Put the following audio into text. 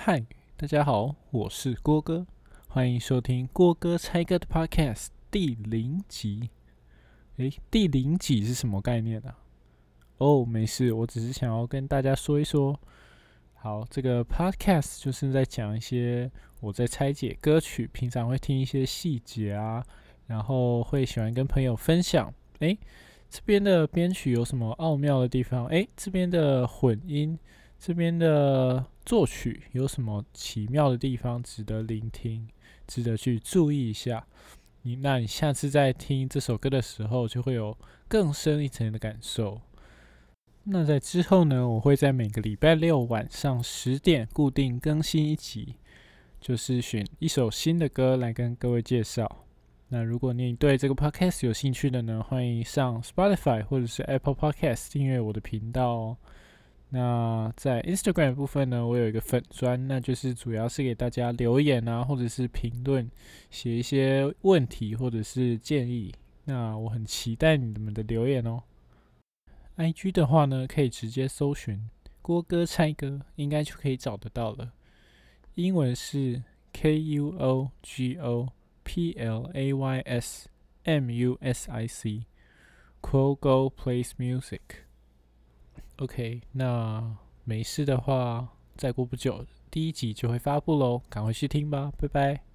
嗨，大家好，我是郭哥，欢迎收听郭哥猜歌的 Podcast 第零集。诶，第零集是什么概念啊？哦，没事，我只是想要跟大家说一说。好，这个 Podcast 就是在讲一些我在拆解歌曲，平常会听一些细节啊，然后会喜欢跟朋友分享。诶，这边的编曲有什么奥妙的地方？诶，这边的混音。这边的作曲有什么奇妙的地方值得聆听，值得去注意一下？你那你下次在听这首歌的时候，就会有更深一层的感受。那在之后呢，我会在每个礼拜六晚上十点固定更新一集，就是选一首新的歌来跟各位介绍。那如果你对这个 podcast 有兴趣的呢，欢迎上 Spotify 或者是 Apple Podcast 订阅我的频道哦。那在 Instagram 部分呢，我有一个粉砖，那就是主要是给大家留言啊，或者是评论，写一些问题或者是建议。那我很期待你们的留言哦。IG 的话呢，可以直接搜寻郭哥猜歌，应该就可以找得到了。英文是 K U O G O P L A Y S M U S I C，Quogo plays music。OK，那没事的话，再过不久第一集就会发布喽，赶快去听吧，拜拜。